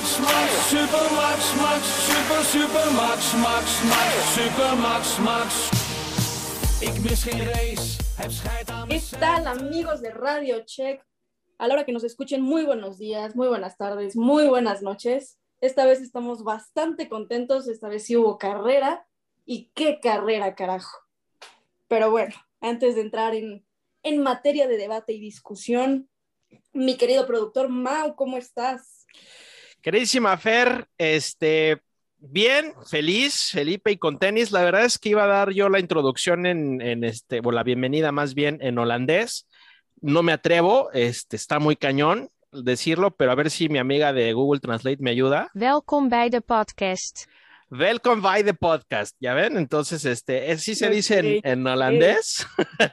Max, Max, super Max, Max, super, super Max, Max, Max, super Max, Max. Ik mis geen race, heb scheid aan ¿Qué tal amigos de Radio Check? A la hora que nos escuchen, muy buenos días, muy buenas tardes, muy buenas noches. Esta vez estamos bastante contentos, esta vez sí hubo carrera. ¿Y qué carrera, carajo? Pero bueno, antes de entrar en, en materia de debate y discusión, mi querido productor Mau, ¿cómo estás? Queridísima Fer, este, bien, feliz, Felipe, y con tenis. La verdad es que iba a dar yo la introducción en, en este, o la bienvenida más bien en holandés. No me atrevo, este, está muy cañón decirlo, pero a ver si mi amiga de Google Translate me ayuda. Welkom bij de podcast. Welcome by the podcast, ¿ya ven? Entonces, este, sí se dice en, en holandés.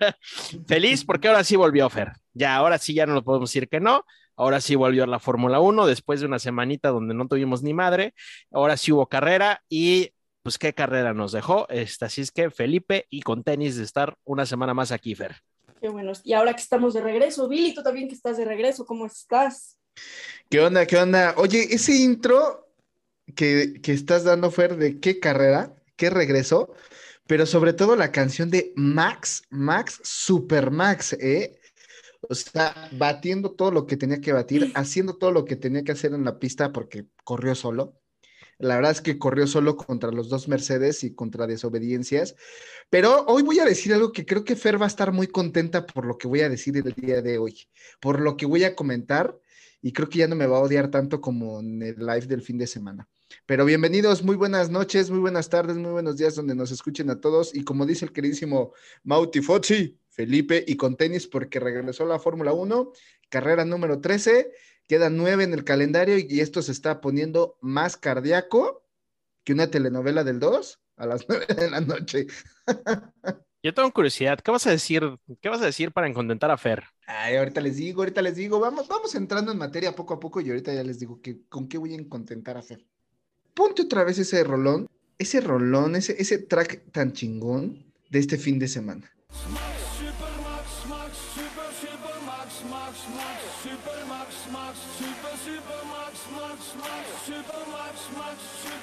Feliz porque ahora sí volvió Fer. Ya, ahora sí ya no lo podemos decir que no. Ahora sí volvió a la Fórmula 1 después de una semanita donde no tuvimos ni madre. Ahora sí hubo carrera y pues qué carrera nos dejó. Este, así es que Felipe y con tenis de estar una semana más aquí, Fer. Qué bueno. Y ahora que estamos de regreso, Billy, tú también que estás de regreso, ¿cómo estás? ¿Qué onda? ¿Qué onda? Oye, ese intro que, que estás dando, Fer, de qué carrera, qué regreso, pero sobre todo la canción de Max, Max, Super Max, ¿eh? O sea, batiendo todo lo que tenía que batir, haciendo todo lo que tenía que hacer en la pista porque corrió solo. La verdad es que corrió solo contra los dos Mercedes y contra desobediencias. Pero hoy voy a decir algo que creo que Fer va a estar muy contenta por lo que voy a decir el día de hoy, por lo que voy a comentar y creo que ya no me va a odiar tanto como en el live del fin de semana. Pero bienvenidos, muy buenas noches, muy buenas tardes, muy buenos días donde nos escuchen a todos. Y como dice el queridísimo Mauti Fozzi, Felipe, y con tenis porque regresó la Fórmula 1, carrera número 13, quedan nueve en el calendario y esto se está poniendo más cardíaco que una telenovela del 2 a las 9 de la noche. Yo tengo curiosidad, ¿qué vas a decir? ¿Qué vas a decir para contentar a Fer? Ay, ahorita les digo, ahorita les digo, vamos, vamos entrando en materia poco a poco y ahorita ya les digo que con qué voy a contentar a Fer. Ponte otra vez ese rolón, ese rolón, ese, ese track tan chingón de este fin de semana.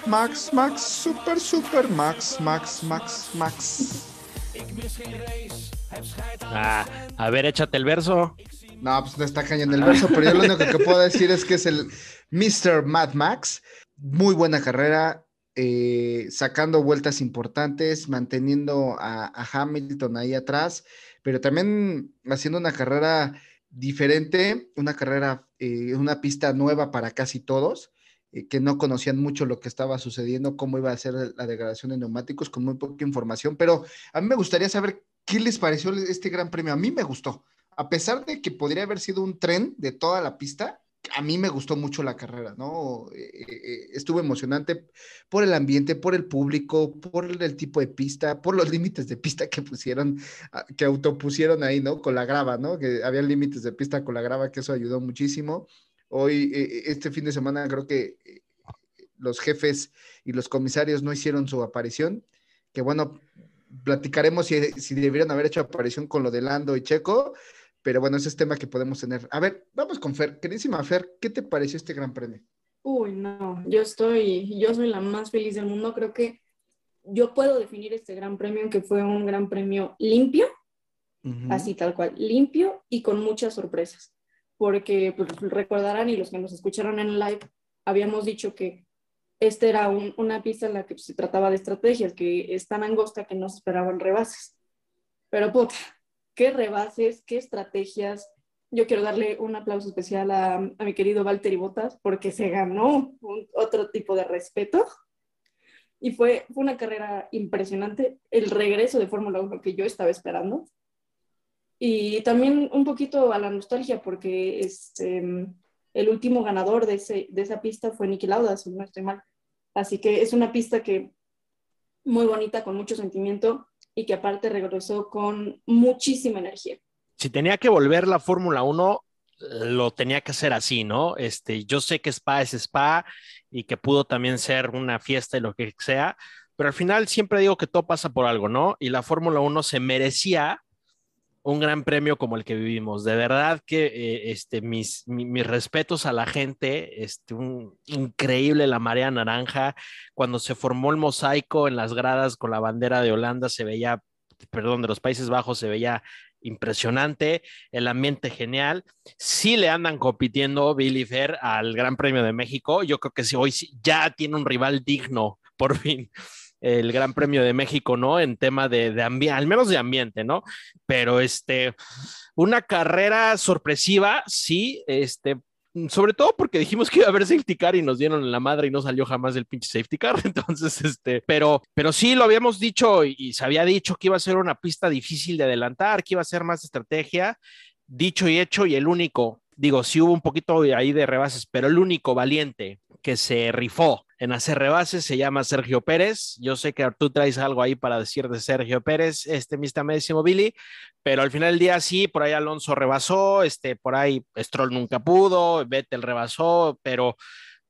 Max, Max, super super. Max, Max, Max, Max, Ah, a ver, échate el verso. No, pues no está cañón el verso, pero yo lo único que puedo decir es que es el Mr. Mad Max. Muy buena carrera, eh, sacando vueltas importantes, manteniendo a, a Hamilton ahí atrás, pero también haciendo una carrera diferente, una carrera, eh, una pista nueva para casi todos, eh, que no conocían mucho lo que estaba sucediendo, cómo iba a ser la degradación de neumáticos, con muy poca información, pero a mí me gustaría saber qué les pareció este gran premio. A mí me gustó, a pesar de que podría haber sido un tren de toda la pista, a mí me gustó mucho la carrera, ¿no? Eh, eh, estuvo emocionante por el ambiente, por el público, por el tipo de pista, por los límites de pista que pusieron, ah, que autopusieron ahí, ¿no? Con la grava, ¿no? Que había límites de pista con la grava, que eso ayudó muchísimo. Hoy, eh, este fin de semana, creo que los jefes y los comisarios no hicieron su aparición, que bueno, platicaremos si, si debieron haber hecho aparición con lo de Lando y Checo, pero bueno, ese es tema que podemos tener. A ver, vamos con Fer. Queridísima Fer, ¿qué te pareció este gran premio? Uy, no, yo estoy, yo soy la más feliz del mundo. Creo que yo puedo definir este gran premio que fue un gran premio limpio, así tal cual, limpio y con muchas sorpresas. Porque pues, recordarán y los que nos escucharon en live, habíamos dicho que esta era un- una pista en la que se trataba de estrategias, que es tan angosta que no se esperaban rebases. Pero puta, qué rebases, qué estrategias. Yo quiero darle un aplauso especial a, a mi querido Valtteri Bottas porque se ganó otro tipo de respeto. Y fue, fue una carrera impresionante, el regreso de Fórmula 1 que yo estaba esperando. Y también un poquito a la nostalgia porque este, el último ganador de, ese, de esa pista fue Niki Lauda, si no estoy mal. Así que es una pista que muy bonita, con mucho sentimiento y que aparte regresó con muchísima energía. Si tenía que volver la Fórmula 1, lo tenía que hacer así, ¿no? Este, yo sé que Spa es Spa y que pudo también ser una fiesta y lo que sea, pero al final siempre digo que todo pasa por algo, ¿no? Y la Fórmula 1 se merecía un gran premio como el que vivimos. De verdad que eh, este, mis, mis, respetos a la gente, este, un, increíble la marea naranja. Cuando se formó el mosaico en las gradas con la bandera de Holanda, se veía, perdón, de los Países Bajos, se veía impresionante, el ambiente genial. Sí le andan compitiendo Billy Fair al Gran Premio de México. Yo creo que sí, hoy ya tiene un rival digno, por fin el Gran Premio de México, ¿no? En tema de, ambiente, al menos de ambiente, ¿no? Pero este, una carrera sorpresiva, sí, este, sobre todo porque dijimos que iba a haber safety car y nos dieron la madre y no salió jamás el pinche safety car. Entonces, este, pero, pero sí lo habíamos dicho y se había dicho que iba a ser una pista difícil de adelantar, que iba a ser más estrategia. Dicho y hecho, y el único, digo, sí hubo un poquito ahí de rebases, pero el único valiente que se rifó en hacer rebases se llama Sergio Pérez. Yo sé que tú traes algo ahí para decir de Sergio Pérez, este mi estimadísimo Billy, pero al final del día sí, por ahí Alonso rebasó, este, por ahí Stroll nunca pudo, Vettel rebasó, pero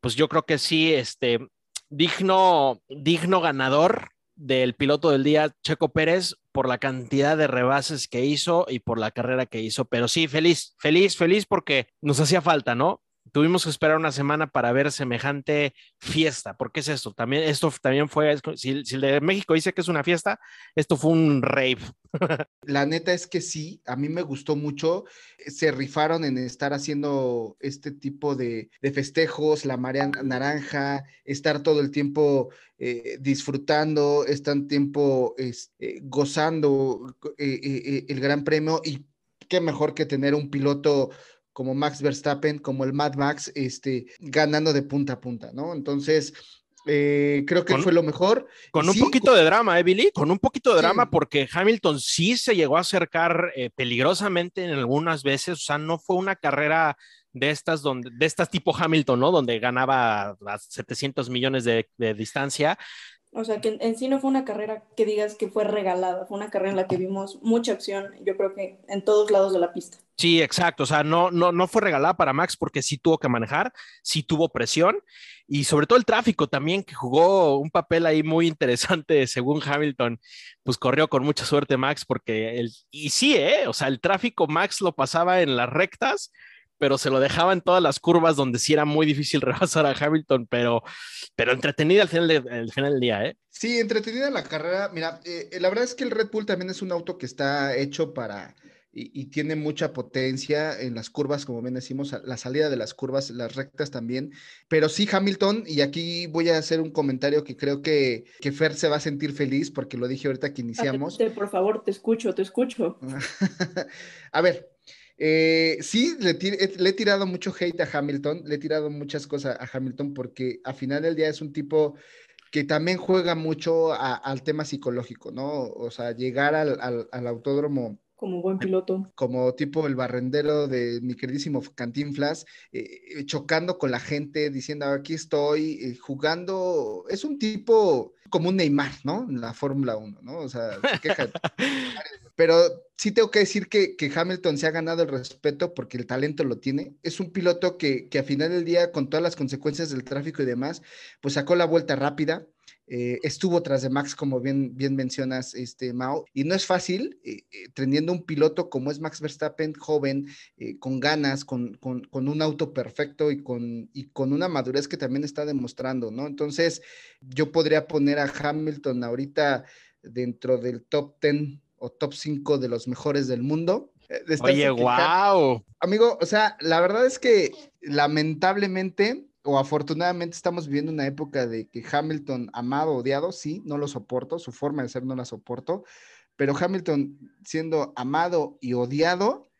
pues yo creo que sí, este, digno, digno ganador del piloto del día, Checo Pérez, por la cantidad de rebases que hizo y por la carrera que hizo. Pero sí, feliz, feliz, feliz porque nos hacía falta, ¿no? Tuvimos que esperar una semana para ver semejante fiesta. ¿Por qué es esto? También, esto también fue, si, el de México dice que es una fiesta, esto fue un rave. La neta es que sí, a mí me gustó mucho. Se rifaron en estar haciendo este tipo de, festejos, la marea naranja, estar todo el tiempo eh, disfrutando, estar tiempo eh, gozando eh, el gran premio y qué mejor que tener un piloto como Max Verstappen, como el Mad Max, este, ganando de punta a punta, ¿no? Entonces, eh, creo que fue lo mejor. Con un poquito de drama, ¿eh, Billy? Con un poquito de drama, porque Hamilton sí se llegó a acercar eh, peligrosamente en algunas veces, o sea, no fue una carrera de estas, donde, de estas tipo Hamilton, ¿no? Donde ganaba a 700 millones de, de distancia. O sea, que en, sí no fue una carrera que digas que fue regalada, fue una carrera en la que vimos mucha acción, yo creo que en todos lados de la pista. Sí, exacto, o sea, no, no, no fue regalada para Max porque sí tuvo que manejar, sí tuvo presión y sobre todo el tráfico también que jugó un papel ahí muy interesante según Hamilton, pues corrió con mucha suerte Max porque el, y sí, ¿eh? o sea, el tráfico Max lo pasaba en las rectas pero se lo dejaba en todas las curvas donde sí era muy difícil rebasar a Hamilton, pero, pero entretenida al final, de, final del día, ¿eh? Sí, entretenida la carrera. Mira, eh, la verdad es que el Red Bull también es un auto que está hecho para, y, tiene mucha potencia en las curvas, como bien decimos, la salida de las curvas, las rectas también. Pero sí, Hamilton, y aquí voy a hacer un comentario que creo que, que Fer se va a sentir feliz porque lo dije ahorita que iniciamos. Por favor, te escucho, te escucho. a ver, eh, sí, le, he tirado mucho hate a Hamilton, le he tirado muchas cosas a Hamilton porque a final del día es un tipo que también juega mucho al tema psicológico, ¿no? O sea, llegar al, al autódromo como buen piloto. Como tipo el barrendero de mi queridísimo Cantinflas, eh, eh, chocando con la gente, diciendo aquí estoy, eh, jugando. Es un tipo como un Neymar, ¿no? En la Fórmula 1, ¿no? O sea, se queja. Pero sí tengo que decir que, que, Hamilton se ha ganado el respeto porque el talento lo tiene. Es un piloto que, que a final del día, con todas las consecuencias del tráfico y demás, pues sacó la vuelta rápida eh, estuvo tras de Max, como bien, bien mencionas, este, Mao, y no es fácil, eh, eh, teniendo un piloto como es Max Verstappen, joven, con ganas, con, con, con, un auto perfecto y con, y con una madurez que también está demostrando, ¿no? Entonces, yo podría poner a Hamilton ahorita dentro del top 10 o top 5 de los mejores del mundo. Oye, wow. Amigo, o sea, la verdad es que lamentablemente o afortunadamente estamos viviendo una época de que Hamilton, amado, odiado, sí, no lo soporto, su forma de ser no la soporto, pero Hamilton siendo amado y odiado,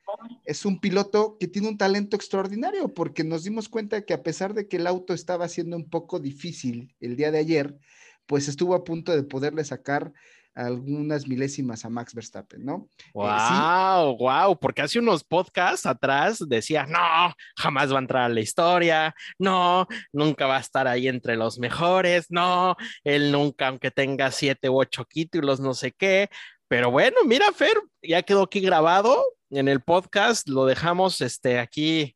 es un piloto que tiene un talento extraordinario, porque nos dimos cuenta que a pesar de que el auto estaba siendo un poco difícil el día de ayer, pues estuvo a punto de poderle sacar algunas milésimas a Max Verstappen, ¿no? Wow, eh, wow, porque hace unos podcasts atrás decía, no, jamás va a entrar a la historia, no, nunca va a estar ahí entre los mejores, no, él nunca, aunque tenga siete u ocho títulos, no sé qué, pero bueno, mira, Fer, ya quedó aquí grabado en el podcast, lo dejamos este, aquí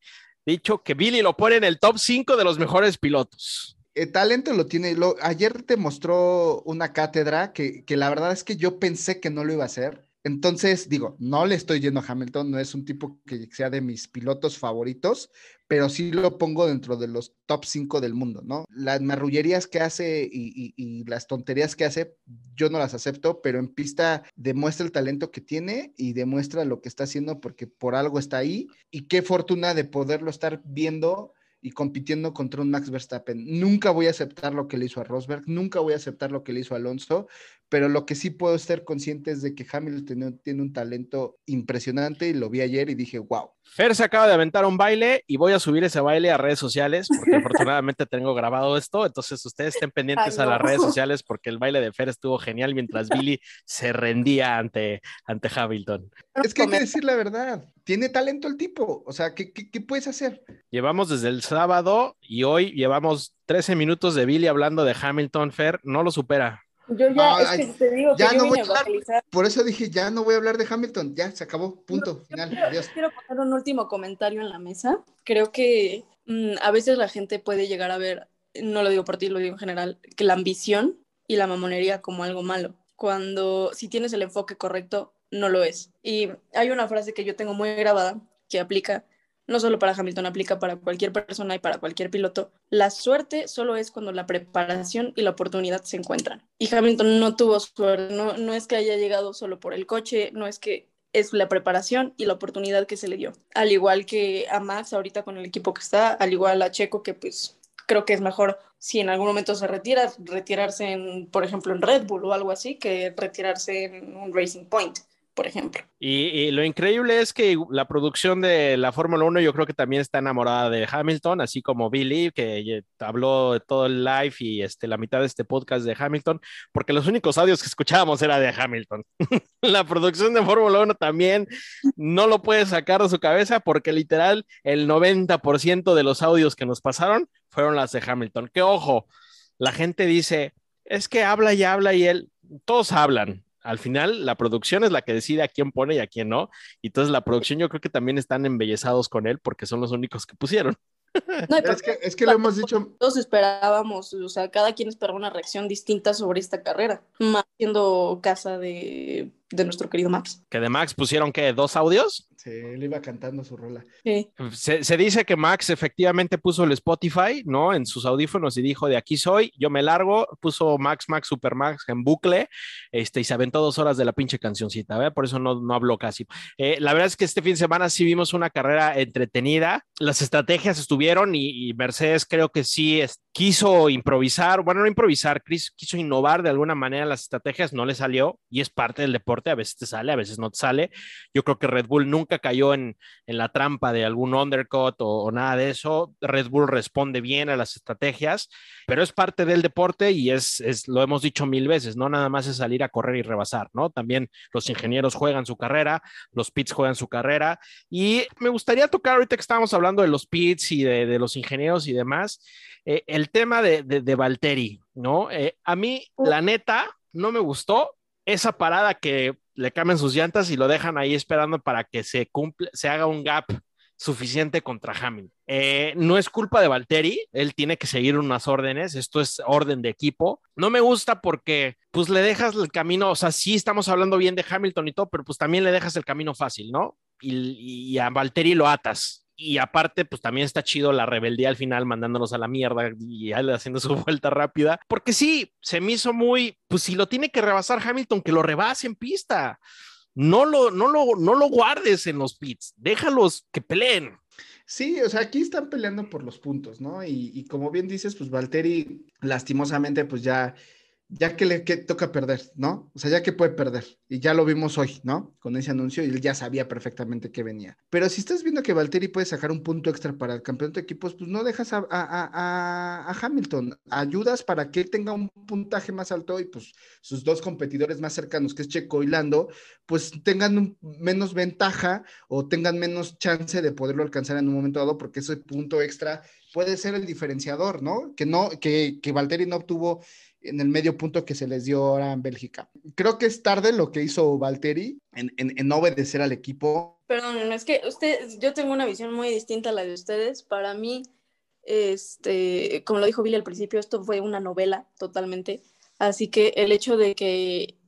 dicho que Billy lo pone en el top 5 de los mejores pilotos. El talento lo tiene. ayer te mostró una cátedra que, que, la verdad es que yo pensé que no lo iba a hacer. Entonces, digo, no le estoy yendo a Hamilton, no es un tipo que sea de mis pilotos favoritos, pero sí lo pongo dentro de los top 5 del mundo, ¿no? Las marrullerías que hace y, las tonterías que hace, yo no las acepto, pero en pista demuestra el talento que tiene y demuestra lo que está haciendo porque por algo está ahí y qué fortuna de poderlo estar viendo y compitiendo contra un Max Verstappen. Nunca voy a aceptar lo que le hizo a Rosberg, nunca voy a aceptar lo que le hizo a Alonso, pero lo que sí puedo ser consciente es de que Hamilton tiene, un talento impresionante y lo vi ayer y dije, wow. Fer se acaba de aventar un baile y voy a subir ese baile a redes sociales porque afortunadamente tengo grabado esto, entonces ustedes estén pendientes a las redes sociales porque el baile de Fer estuvo genial mientras Billy se rendía ante, ante Hamilton. Es que hay que decir la verdad, tiene talento el tipo, o sea, ¿qué, qué, qué puedes hacer? Llevamos desde el sábado y hoy llevamos 13 minutos de Billy hablando de Hamilton, Fer, no lo supera. Yo ya, es que te digo ya que no voy a hablar, por eso dije, ya no voy a hablar de Hamilton, ya se acabó, punto, final, quiero, adiós. Quiero poner un último comentario en la mesa. Creo que mmm, a veces la gente puede llegar a ver, no lo digo por ti, lo digo en general, que la ambición y la mamonería como algo malo. Cuando si tienes el enfoque correcto, no lo es. Y hay una frase que yo tengo muy grabada que aplica no solo para Hamilton, aplica para cualquier persona y para cualquier piloto. La suerte solo es cuando la preparación y la oportunidad se encuentran. Y Hamilton no tuvo suerte, no, no es que haya llegado solo por el coche, no es que es la preparación y la oportunidad que se le dio. Al igual que a Max ahorita con el equipo que está, al igual a Checo que pues creo que es mejor si en algún momento se retira, retirarse en, por ejemplo, en Red Bull o algo así, que retirarse en un Racing Point por ejemplo. Y, lo increíble es que la producción de la Fórmula 1 yo creo que también está enamorada de Hamilton, así como Billy, que habló de todo el live y este, la mitad de este podcast de Hamilton, porque los únicos audios que escuchábamos era de Hamilton. la producción de Fórmula 1 también no lo puede sacar de su cabeza porque literal el 90% de los audios que nos pasaron fueron las de Hamilton. Que ojo, la gente dice, es que habla y habla y él, todos hablan, al final la producción es la que decide a quién pone y a quién no. Y entonces la producción yo creo que también están embellezados con él porque son los únicos que pusieron. No, es, que, es que lo hemos dicho. Todos esperábamos, o sea, cada quien esperaba una reacción distinta sobre esta carrera, más siendo casa de, de nuestro querido Max. ¿Que de Max pusieron qué? ¿Dos audios? Sí, él iba cantando su rola. Sí. Se, se, dice que Max efectivamente puso el Spotify, ¿no? En sus audífonos y dijo, de aquí soy, yo me largo, puso Max, Max, Super Max en bucle, este, y se aventó dos horas de la pinche cancioncita, ¿verdad? Por eso no, no habló casi. Eh, la verdad es que este fin de semana sí vimos una carrera entretenida, las estrategias estuvieron y, y Mercedes creo que sí es, quiso improvisar, bueno, no improvisar, Chris quiso innovar de alguna manera las estrategias, no le salió y es parte del deporte, a veces te sale, a veces no te sale. Yo creo que Red Bull nunca cayó en, en la trampa de algún undercut o, o, nada de eso. Red Bull responde bien a las estrategias, pero es parte del deporte y es, es, lo hemos dicho mil veces, no nada más es salir a correr y rebasar, ¿no? También los ingenieros juegan su carrera, los pits juegan su carrera y me gustaría tocar ahorita que estábamos hablando de los pits y de, de los ingenieros y demás, eh, el tema de, de, de Valtteri, ¿no? Eh, a mí, la neta, no me gustó esa parada que le cambian sus llantas y lo dejan ahí esperando para que se cumple, se haga un gap suficiente contra Hamilton. Eh, no es culpa de Valtteri, él tiene que seguir unas órdenes, esto es orden de equipo. No me gusta porque pues le dejas el camino, o sea, sí estamos hablando bien de Hamilton y todo, pero pues también le dejas el camino fácil, ¿no? Y, y a Valtteri lo atas. Y aparte, pues también está chido la rebeldía al final, mandándonos a la mierda y haciendo su vuelta rápida. Porque sí, se me hizo muy, pues si lo tiene que rebasar Hamilton, que lo rebase en pista. No lo, no lo, no lo guardes en los pits, déjalos que peleen. Sí, o sea, aquí están peleando por los puntos, ¿no? Y, y como bien dices, pues Valtteri, lastimosamente, pues ya ya que le que toca perder, ¿no? O sea, ya que puede perder. Y ya lo vimos hoy, ¿no? Con ese anuncio y él ya sabía perfectamente que venía. Pero si estás viendo que Valtteri puede sacar un punto extra para el campeonato de equipos, pues no dejas a, a, a, Hamilton. Ayudas para que tenga un puntaje más alto y pues sus dos competidores más cercanos, que es Checo y Lando, pues tengan un, menos ventaja o tengan menos chance de poderlo alcanzar en un momento dado, porque ese punto extra puede ser el diferenciador, ¿no? Que no, que, que Valtteri no obtuvo en el medio punto que se les dio ahora en Bélgica. Creo que es tarde lo que hizo Valtteri en, en, en obedecer al equipo. Perdón, es que usted, yo tengo una visión muy distinta a la de ustedes. Para mí, este, como lo dijo Billy al principio, esto fue una novela totalmente. Así que el hecho de que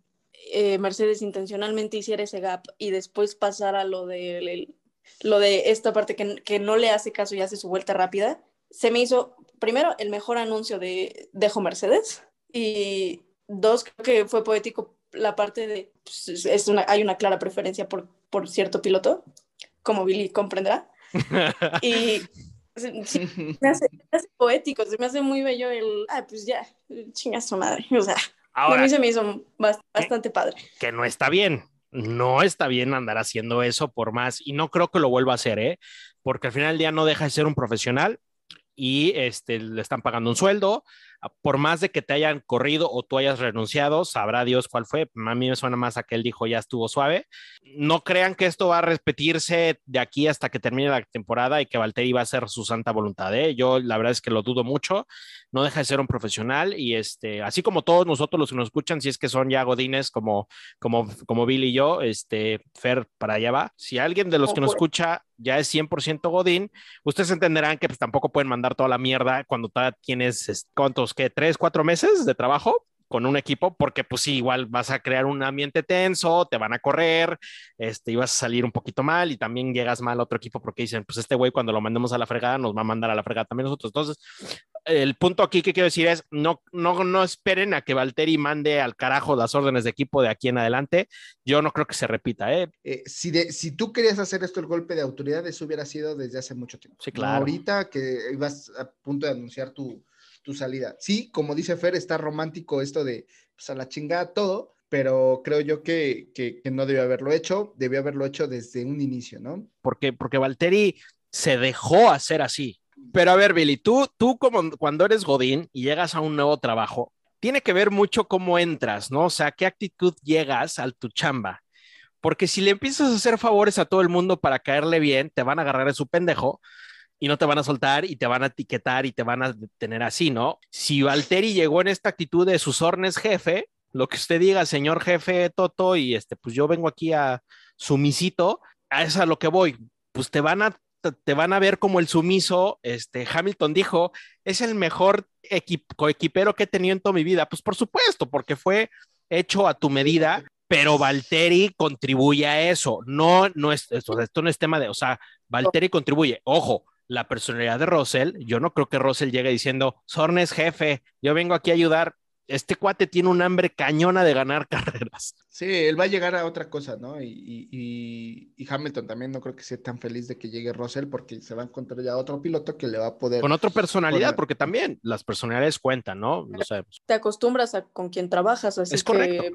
eh, Mercedes intencionalmente hiciera ese gap y después pasara lo de, lo de esta parte que, que, no le hace caso y hace su vuelta rápida, se me hizo, primero, el mejor anuncio de Dejo Mercedes y dos, creo que fue poético la parte de, pues, es una, hay una clara preferencia por, por cierto piloto, como Billy comprenderá. y me, hace, poético, se me hace muy bello el, ah, pues ya, chinga su madre, o sea, a mí se me hizo bastante padre. Que no está bien, no está bien andar haciendo eso por más, y no creo que lo vuelva a hacer, ¿eh? Porque al final del día no deja de ser un profesional y este, le están pagando un sueldo, por más de que te hayan corrido o tú hayas renunciado, sabrá Dios cuál fue. A mí me suena más a que él dijo ya estuvo suave. No crean que esto va a repetirse de aquí hasta que termine la temporada y que Valtteri va a hacer su santa voluntad. ¿eh? Yo la verdad es que lo dudo mucho. No deja de ser un profesional y este, así como todos nosotros los que nos escuchan, si es que son ya godines como, como, como Bill y yo, este, Fer para allá va. Si alguien de los que nos escucha ya es 100% Godín, ustedes entenderán que pues, tampoco pueden mandar toda la mierda cuando tienes, ¿cuántos? Que tres, cuatro meses de trabajo con un equipo, porque pues sí, igual vas a crear un ambiente tenso, te van a correr, este, y vas a salir un poquito mal y también llegas mal a otro equipo porque dicen, pues este güey cuando lo mandemos a la fregada nos va a mandar a la fregada también nosotros. Entonces, el punto aquí que quiero decir es, no, no, no esperen a que Valtteri mande al carajo las órdenes de equipo de aquí en adelante. Yo no creo que se repita, ¿eh? eh si, de, si tú querías hacer esto el golpe de autoridad, eso hubiera sido desde hace mucho tiempo. Sí, claro. ahorita que ibas a punto de anunciar tu tu salida. Sí, como dice Fer, está romántico esto de pues, a la chingada todo, pero creo yo que, que, no debió haberlo hecho, debió haberlo hecho desde un inicio, ¿no? Porque, porque Valtteri se dejó hacer así. Pero a ver, Billy, tú, tú como cuando eres Godín y llegas a un nuevo trabajo, tiene que ver mucho cómo entras, ¿no? O sea, qué actitud llegas al tu chamba. Porque si le empiezas a hacer favores a todo el mundo para caerle bien, te van a agarrar en su pendejo y no te van a soltar y te van a etiquetar y te van a tener así, ¿no? Si Valteri llegó en esta actitud de sus órdenes jefe, lo que usted diga, señor jefe Toto, y este, pues yo vengo aquí a sumisito, a eso a lo que voy, pues te van a te van a ver como el sumiso, este, Hamilton dijo, es el mejor coequipero que he tenido en toda mi vida. Pues por supuesto, porque fue hecho a tu medida, pero Valtteri contribuye a eso. No, no es, esto, esto no es tema de, o sea, Valtteri contribuye. Ojo, la personalidad de Russell, yo no creo que Russell llegue diciendo, Sornes jefe, yo vengo aquí a ayudar. Este cuate tiene un hambre cañona de ganar carreras. Sí, él va a llegar a otra cosa, ¿no? Y, Hamilton también no creo que sea tan feliz de que llegue Russell porque se va a encontrar ya otro piloto que le va a poder. Con otra personalidad, porque también las personalidades cuentan, ¿no? Te acostumbras a con quien trabajas, así es que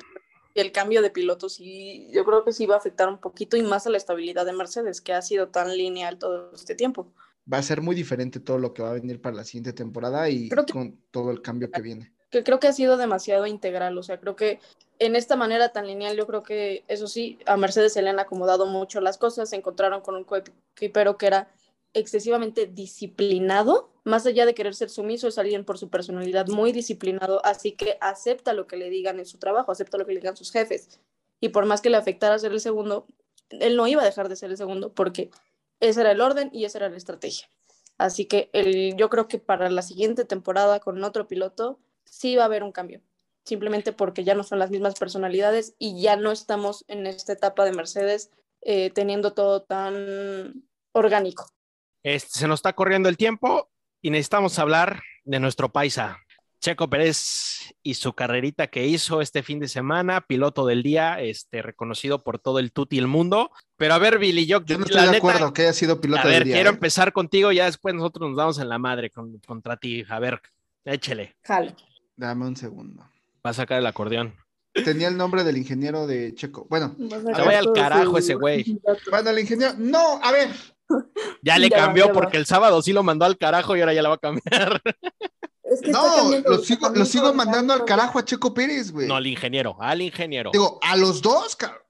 el cambio de pilotos y yo creo que sí va a afectar un poquito y más a la estabilidad de Mercedes, que ha sido tan lineal todo este tiempo va a ser muy diferente todo lo que va a venir para la siguiente temporada y con todo el cambio que viene. Que creo que ha sido demasiado integral, o sea, creo que en esta manera tan lineal, yo creo que eso sí, a Mercedes se le han acomodado mucho las cosas, se encontraron con un coequipero que era excesivamente disciplinado, más allá de querer ser sumiso, es alguien por su personalidad muy disciplinado, así que acepta lo que le digan en su trabajo, acepta lo que le digan sus jefes. Y por más que le afectara ser el segundo, él no iba a dejar de ser el segundo porque ese era el orden y esa era la estrategia. Así que yo creo que para la siguiente temporada con otro piloto sí va a haber un cambio, simplemente porque ya no son las mismas personalidades y ya no estamos en esta etapa de Mercedes eh, teniendo todo tan orgánico. Este, se nos está corriendo el tiempo y necesitamos hablar de nuestro paisa, Checo Pérez y su carrerita que hizo este fin de semana, piloto del día, este, reconocido por todo el tuti el mundo. Pero a ver, Billy, yo, yo no estoy de acuerdo que haya sido piloto del día. A ver, quiero ¿eh? empezar contigo, ya después nosotros nos damos en la madre contra ti. A ver, échele. Jale. Dame un segundo. Va a sacar el acordeón. Tenía el nombre del ingeniero de Checo. Bueno, se vaya al carajo ese güey. Bueno, el ingeniero. No, a ver. Ya le cambió porque el sábado sí lo mandó al carajo y ahora ya la va a cambiar. no, lo sigo, lo sigo mandando al carajo a Checo Pérez, güey. No, al ingeniero, al ingeniero. Digo, a los dos, cabrón.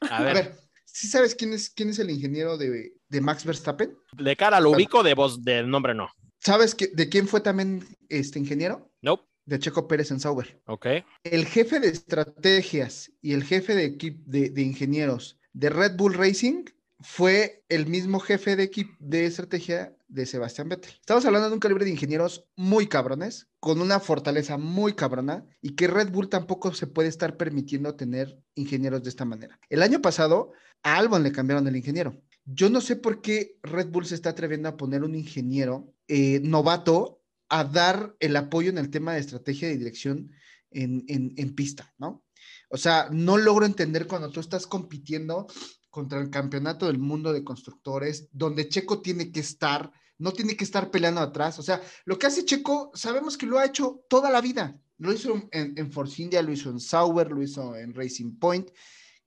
A ver. ¿sí sabes quién es, quién es el ingeniero de, Max Verstappen? De cara lo ubico, de voz, del nombre no. ¿Sabes de quién fue también este ingeniero? No. De Checo Pérez en Sauber. Ok. El jefe de estrategias y el jefe de, de, de ingenieros de Red Bull Racing fue el mismo jefe de, equipo de estrategia de Sebastián Vettel. Estamos hablando de un calibre de ingenieros muy cabrones, con una fortaleza muy cabrona, y que Red Bull tampoco se puede estar permitiendo tener ingenieros de esta manera. El año pasado, a Albon le cambiaron el ingeniero. Yo no sé por qué Red Bull se está atreviendo a poner un ingeniero eh, novato a dar el apoyo en el tema de estrategia y dirección en, en pista, ¿no? O sea, no logro entender cuando tú estás compitiendo contra el campeonato del mundo de constructores, donde Checo tiene que estar, no tiene que estar peleando atrás. O sea, lo que hace Checo, sabemos que lo ha hecho toda la vida. Lo hizo en, en Force India, lo hizo en Sauber, lo hizo en Racing Point.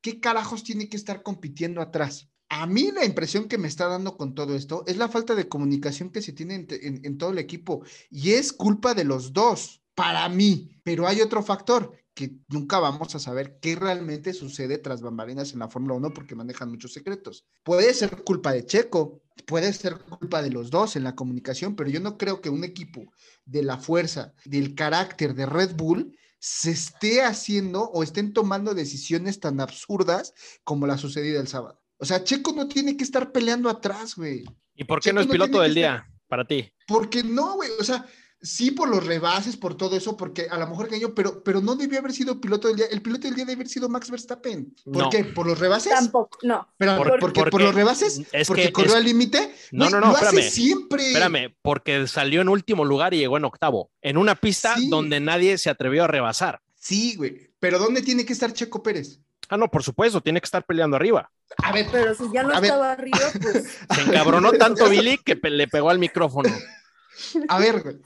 ¿Qué carajos tiene que estar compitiendo atrás? A mí la impresión que me está dando con todo esto es la falta de comunicación que se tiene en, en todo el equipo y es culpa de los dos, para mí. Pero hay otro factor, que nunca vamos a saber qué realmente sucede tras bambalinas en la Fórmula 1 porque manejan muchos secretos. Puede ser culpa de Checo, puede ser culpa de los dos en la comunicación, pero yo no creo que un equipo de la fuerza, del carácter de Red Bull, se esté haciendo o estén tomando decisiones tan absurdas como la sucedida el sábado. O sea, Checo no tiene que estar peleando atrás, güey. ¿Y por qué no es piloto del día para ti? Porque no, güey. O sea, sí por los rebases, por todo eso, porque a lo mejor ganó, pero, pero no debió haber sido piloto del día. El piloto del día debe haber sido Max Verstappen. ¿Por qué? ¿Por los rebases? Tampoco, no. Pero, por, porque, por los rebases? ¿Porque corrió al límite? No, no, no, lo espérame. hace siempre. Espérame, porque salió en último lugar y llegó en octavo, en una pista Sí. donde nadie se atrevió a rebasar. Sí, güey. Pero ¿dónde tiene que estar Checo Pérez? Ah, no, por supuesto, tiene que estar peleando arriba. A ver, Pero si ya no ver. estaba arriba, pues Se encabronó tanto Billy que pe- le pegó al micrófono. a ver, güey.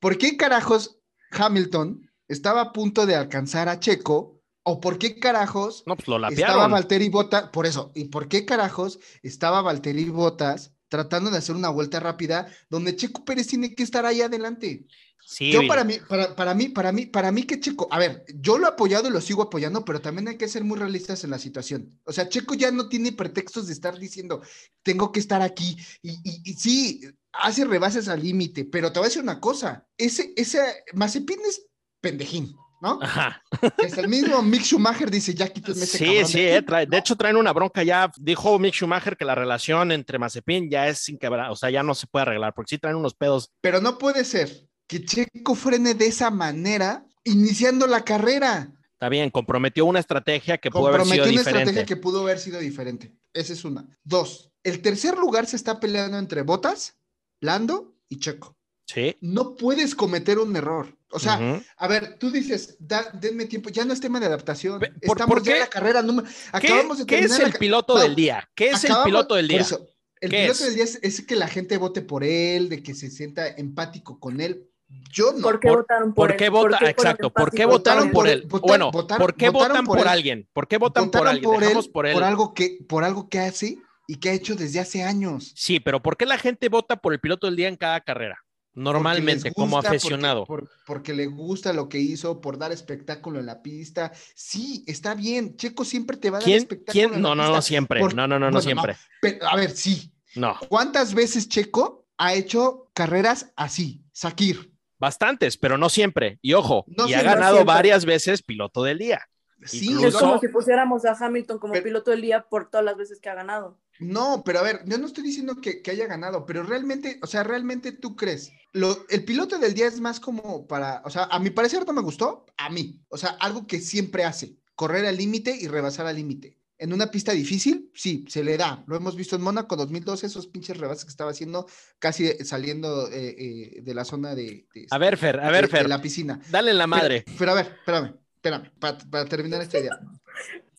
¿Por qué carajos Hamilton estaba a punto de alcanzar a Checo? ¿O por qué carajos No, pues lo estaba. Valtteri Bottas? Por eso. ¿Y por qué carajos estaba Valtteri Bottas tratando de hacer una vuelta rápida donde Checo Pérez tiene que estar ahí adelante? Sí, Yo para mí, para, para mí, para mí, para mí que Checo, a ver, yo lo he apoyado y lo sigo apoyando, pero también hay que ser muy realistas en la situación. O sea, Checo ya no tiene pretextos de estar diciendo, tengo que estar aquí. Y, y, y sí, hace rebases al límite, pero te voy a decir una cosa, ese, ese Mazepin es pendejín, ¿no? Ajá. Es el mismo Mick Schumacher dice, ya quítame ese Sí, sí, de eh, aquí", trae- de hecho traen una bronca ya, dijo Mick Schumacher que la relación entre Mazepin ya es inquebrable, o sea, ya no se puede arreglar, porque sí traen unos pedos. Pero no puede ser que Checo frene de esa manera iniciando la carrera. Está bien, comprometió una estrategia que pudo haber comprometió sido una diferente. estrategia que pudo haber sido diferente. Esa es una. Dos, el tercer lugar se está peleando entre Botas, Lando y Checo. Sí. No puedes cometer un error. O sea, a ver, tú dices, da- denme tiempo, ya no es tema de adaptación. ¿por- Estamos por ya en qué? la carrera número. ¿Qué, Acabamos de qué es la el piloto No, del día? ¿Qué es el piloto del por día? eso, el ¿Qué piloto es? del día es, es que la gente vote por él, de que se sienta empático con él. Yo no. ¿por qué por- votaron por ¿Por él? qué vota? Exacto, ¿por qué votaron por él? Bueno, ¿por qué votaron votan por él. alguien? ¿Por qué votan por alguien? por Dejamos él, por él. por algo que, por algo que hace y que ha hecho desde hace años. Sí, pero ¿por qué la gente vota por el piloto del día en cada carrera? Normalmente, como aficionado. Porque, por- porque le gusta lo que hizo, por dar espectáculo en la pista. Sí, está bien. Checo siempre te va a dar ¿Quién? espectáculo. ¿Quién? en la No, no, no siempre. Por- No, no, no, no siempre. Pero, a ver, sí. No, ¿Cuántas veces Checo ha hecho carreras así? Sakir. bastantes, pero no siempre. Y ojo, No y ha ganado siempre. varias veces piloto del día. Sí, Incluso- Es como si pusiéramos a Hamilton como Pero- piloto del día por todas las veces que ha ganado. No, pero a ver, yo no estoy diciendo que, que haya ganado, pero realmente, o sea, realmente tú crees. Lo, el piloto del día es más como para, o sea, a mi parecer no me gustó, a mí. O sea, algo que siempre hace, correr al límite y rebasar al límite. En una pista difícil, sí, se le da. Lo hemos visto en Mónaco 2012, esos pinches rebases que estaba haciendo, casi saliendo eh, eh, de la zona de, de- A ver, Fer, a ver, de Fer, la piscina. dale en la madre. Pero, pero a ver, espérame, espérame, para, para terminar esta idea.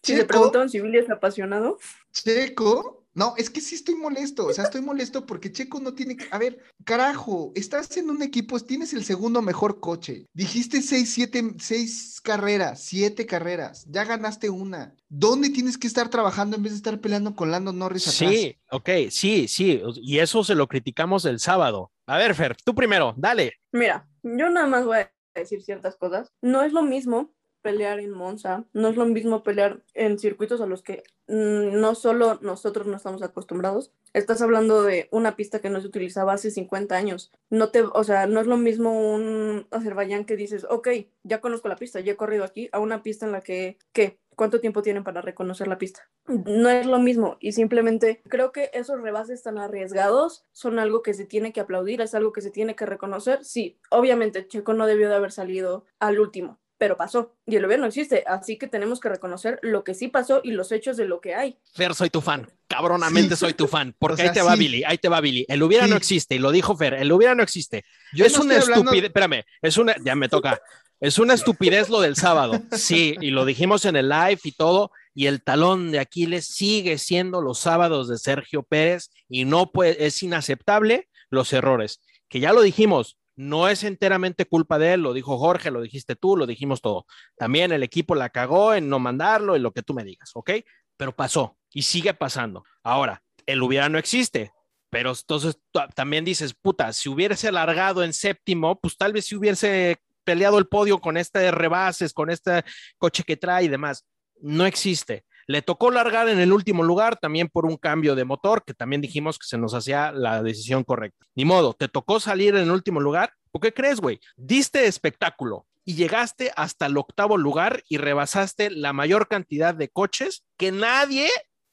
Si le Checo- preguntaron si Billy es apasionado, Checo, no, es que sí estoy molesto, o sea, estoy molesto porque Checo no tiene que, a ver, carajo, estás en un equipo, tienes el segundo mejor coche, dijiste seis, siete, seis carreras, siete carreras, ya ganaste una, ¿dónde tienes que estar trabajando en vez de estar peleando con Lando Norris atrás? Sí, ok, sí, sí. Y eso se lo criticamos el sábado. A ver, Fer, tú primero, dale. mira, yo nada más voy a decir ciertas cosas. No es lo mismo pelear en Monza, no es lo mismo pelear en circuitos a los que mm, no solo nosotros no estamos acostumbrados. Estás hablando de una pista que no se utilizaba hace 50 años. No te, o sea, no es lo mismo un Azerbaiyán que dices, ok, ya conozco la pista, ya he corrido aquí, a una pista en la que, ¿qué? ¿cuánto tiempo tienen para reconocer la pista? No es lo mismo y simplemente creo que esos rebases tan arriesgados son algo que se tiene que aplaudir, es algo que se tiene que reconocer. Sí, obviamente Checo no debió de haber salido al último, pero pasó y el hubiera no existe, así que tenemos que reconocer lo que sí pasó y los hechos de lo que hay. Fer, soy tu fan, cabronamente soy tu fan, porque ahí te va Billy, ahí te va Billy, el hubiera no existe, y lo dijo Fer, el hubiera no existe. Yo es una estupidez, espérame, es una, ya me toca, es una estupidez lo del sábado, sí, y lo dijimos en el live y todo, y el talón de Aquiles sigue siendo los sábados de Sergio Pérez y no puede, es inaceptable los errores, que ya lo dijimos, no es enteramente culpa de él, lo dijo Jorge, lo dijiste tú, lo dijimos todo. También el equipo la cagó en no mandarlo, en lo que tú me digas, ¿ok? Pero pasó y sigue pasando. Ahora, el hubiera no existe, pero entonces también dices, puta, si hubiese alargado en séptimo, pues tal vez si hubiese peleado el podio con este rebases, con este coche que trae y demás. No existe. Le tocó largar en el último lugar también por un cambio de motor, que también dijimos que se nos hacía la decisión correcta. Ni modo, te tocó salir en el último lugar. ¿Por qué crees, güey? Diste espectáculo y llegaste hasta el octavo lugar y rebasaste la mayor cantidad de coches que nadie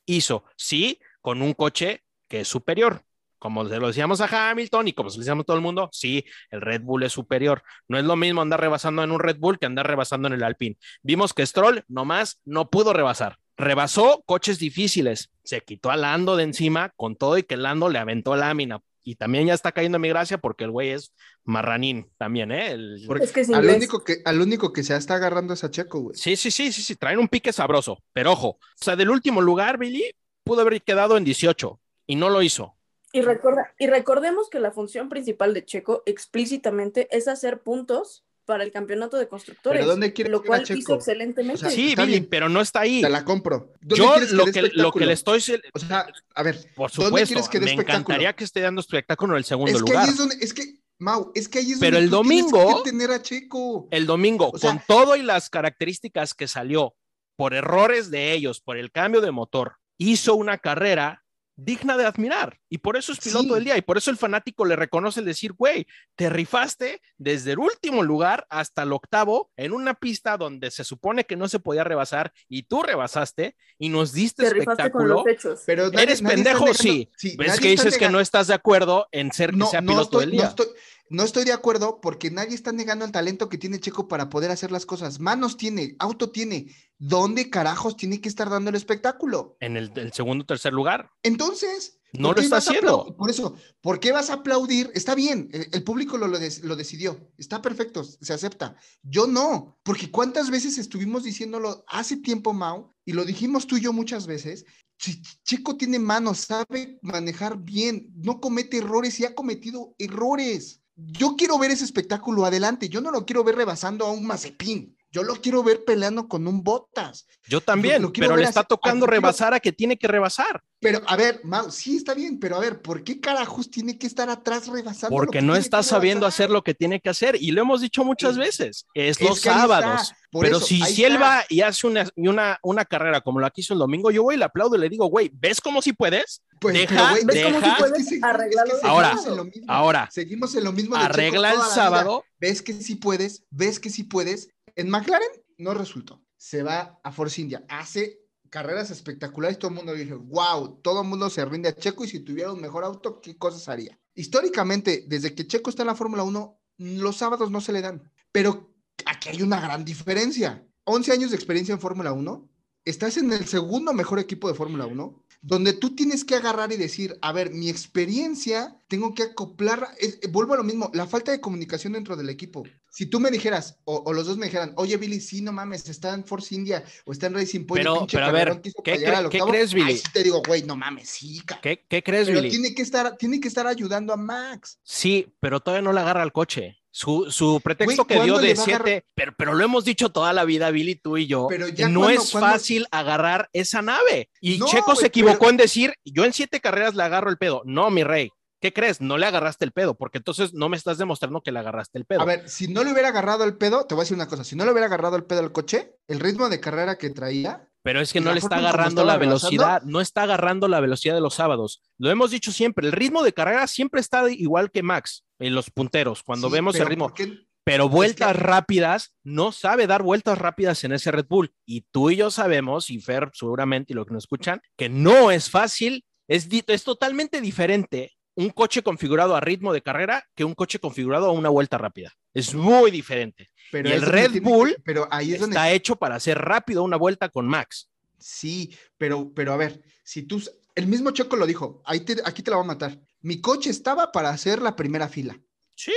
hizo. Sí, con un coche que es superior. Como se lo decíamos a Hamilton y como se lo decíamos a todo el mundo, sí, el Red Bull es superior. No es lo mismo andar rebasando en un Red Bull que andar rebasando en el Alpine. Vimos que Stroll nomás no pudo rebasar rebasó coches difíciles, se quitó a Lando de encima con todo y que Lando le aventó lámina. Y también ya está cayendo en mi gracia porque el güey es marranín también, ¿eh? es que al, único que, al único que se está agarrando es a Checo, güey. Sí, sí, sí, sí, sí, traen un pique sabroso. Pero ojo, o sea, del último lugar, Billy, pudo haber quedado en 18 y no lo hizo. Y, recuerda, y recordemos que la función principal de Checo explícitamente es hacer puntos para el campeonato de constructores. ¿Pero dónde quiere lo cual hizo excelentemente. sí, Billy, pero no está ahí. Te la compro. Yo lo que, lo que le estoy... O sea, a ver, por supuesto, que me encantaría que esté dando espectáculo en el segundo es que lugar. Ahí es, donde, es que, Mau, es que ahí es pero donde el domingo, que tener a Checo. El domingo, con todo y las características que salió, por errores de ellos, por el cambio de motor, hizo una carrera digna de admirar. Y por eso es piloto del día. Y por eso el fanático le reconoce el decir, güey, te rifaste desde el último lugar hasta el octavo en una pista donde se supone que no se podía rebasar y tú rebasaste y nos diste espectáculo. Pero ¿Eres pendejo? Sí. ¿Ves que dices que no estás de acuerdo en ser que sea piloto del día? No estoy de acuerdo porque nadie está negando el talento que tiene Checo para poder hacer las cosas. Manos tiene, auto tiene. ¿Dónde carajos tiene que estar dando el espectáculo? En el, segundo o tercer lugar. Entonces. No lo está haciendo. Por eso, ¿por qué vas a aplaudir? Está bien, el, público lo, lo, lo, decidió. Está perfecto, se acepta. Yo no, porque cuántas veces estuvimos diciéndolo hace tiempo, Mau, y lo dijimos tú y yo muchas veces. Checo tiene manos, sabe manejar bien, no comete errores y ha cometido errores yo quiero ver ese espectáculo adelante. Yo no lo quiero ver rebasando a un Mazepin. Yo lo quiero ver peleando con un Botas. Yo también, pero le está tocando rebasar a que tiene que rebasar. Pero a ver, Mau, sí está bien, pero a ver, ¿por qué carajos tiene que estar atrás rebasando? Porque no está sabiendo hacer lo que tiene que hacer y lo hemos dicho muchas veces. Es, los sábados. Pero si, si él va y hace una, una, una carrera como la que hizo el domingo, yo voy y le aplaudo y le digo, güey, ¿ves cómo si puedes? Pues, deja, deja. ahora, ahora, seguimos en lo mismo. arregla el sábado. Ves que sí puedes, ves que sí puedes. En McLaren no resultó. Se va a Force India. Hace carreras espectaculares. Todo el mundo dice, wow, todo el mundo se rinde a Checo y si tuviera un mejor auto, ¿qué cosas haría? Históricamente, desde que Checo está en la Fórmula 1, los sábados no se le dan. Pero aquí hay una gran diferencia. 11 años de experiencia en Fórmula 1, estás en el segundo mejor equipo de Fórmula 1, donde tú tienes que agarrar y decir, a ver, mi experiencia, tengo que acoplar, vuelvo a lo mismo, la falta de comunicación dentro del equipo. Si tú me dijeras, o, los dos me dijeran, oye Billy, sí, no mames, está en Force India o está en Racing Point, pero, pero a ver, ¿qué, crees, Billy? te digo, güey, no mames, sí, ¿Qué, ¿Qué, crees, pero Billy? Tiene que, estar, tiene que estar ayudando a Max. Sí, pero todavía no le agarra el coche. Su, pretexto que dio de siete, pero, pero lo hemos dicho toda la vida, Billy, tú y yo, no es fácil agarrar esa nave. Y Checo se equivocó en decir, yo en siete carreras le agarro el pedo. No, mi rey. ¿Qué crees? No le agarraste el pedo, porque entonces no me estás demostrando que le agarraste el pedo. A ver, si no le hubiera agarrado el pedo, te voy a decir una cosa, si no le hubiera agarrado el pedo al coche, el ritmo de carrera que traía, pero es que no le está agarrando la velocidad, no está agarrando la velocidad de los sábados. Lo hemos dicho siempre, el ritmo de carrera siempre está igual que Max en los punteros, cuando vemos el ritmo. pero vueltas rápidas, no sabe dar vueltas rápidas en ese Red Bull. Y tú y yo sabemos, y Fer seguramente, y lo que nos escuchan, que no es fácil, es, es totalmente diferente un coche configurado a ritmo de carrera que un coche configurado a una vuelta rápida. Es muy diferente. Pero y el Red Bull pero ahí es está hecho para hacer rápido una vuelta con Max. Sí, pero, pero a ver, si tú, el mismo Checo lo dijo, ahí aquí te la voy a matar. Mi coche estaba para hacer la primera fila. Sí.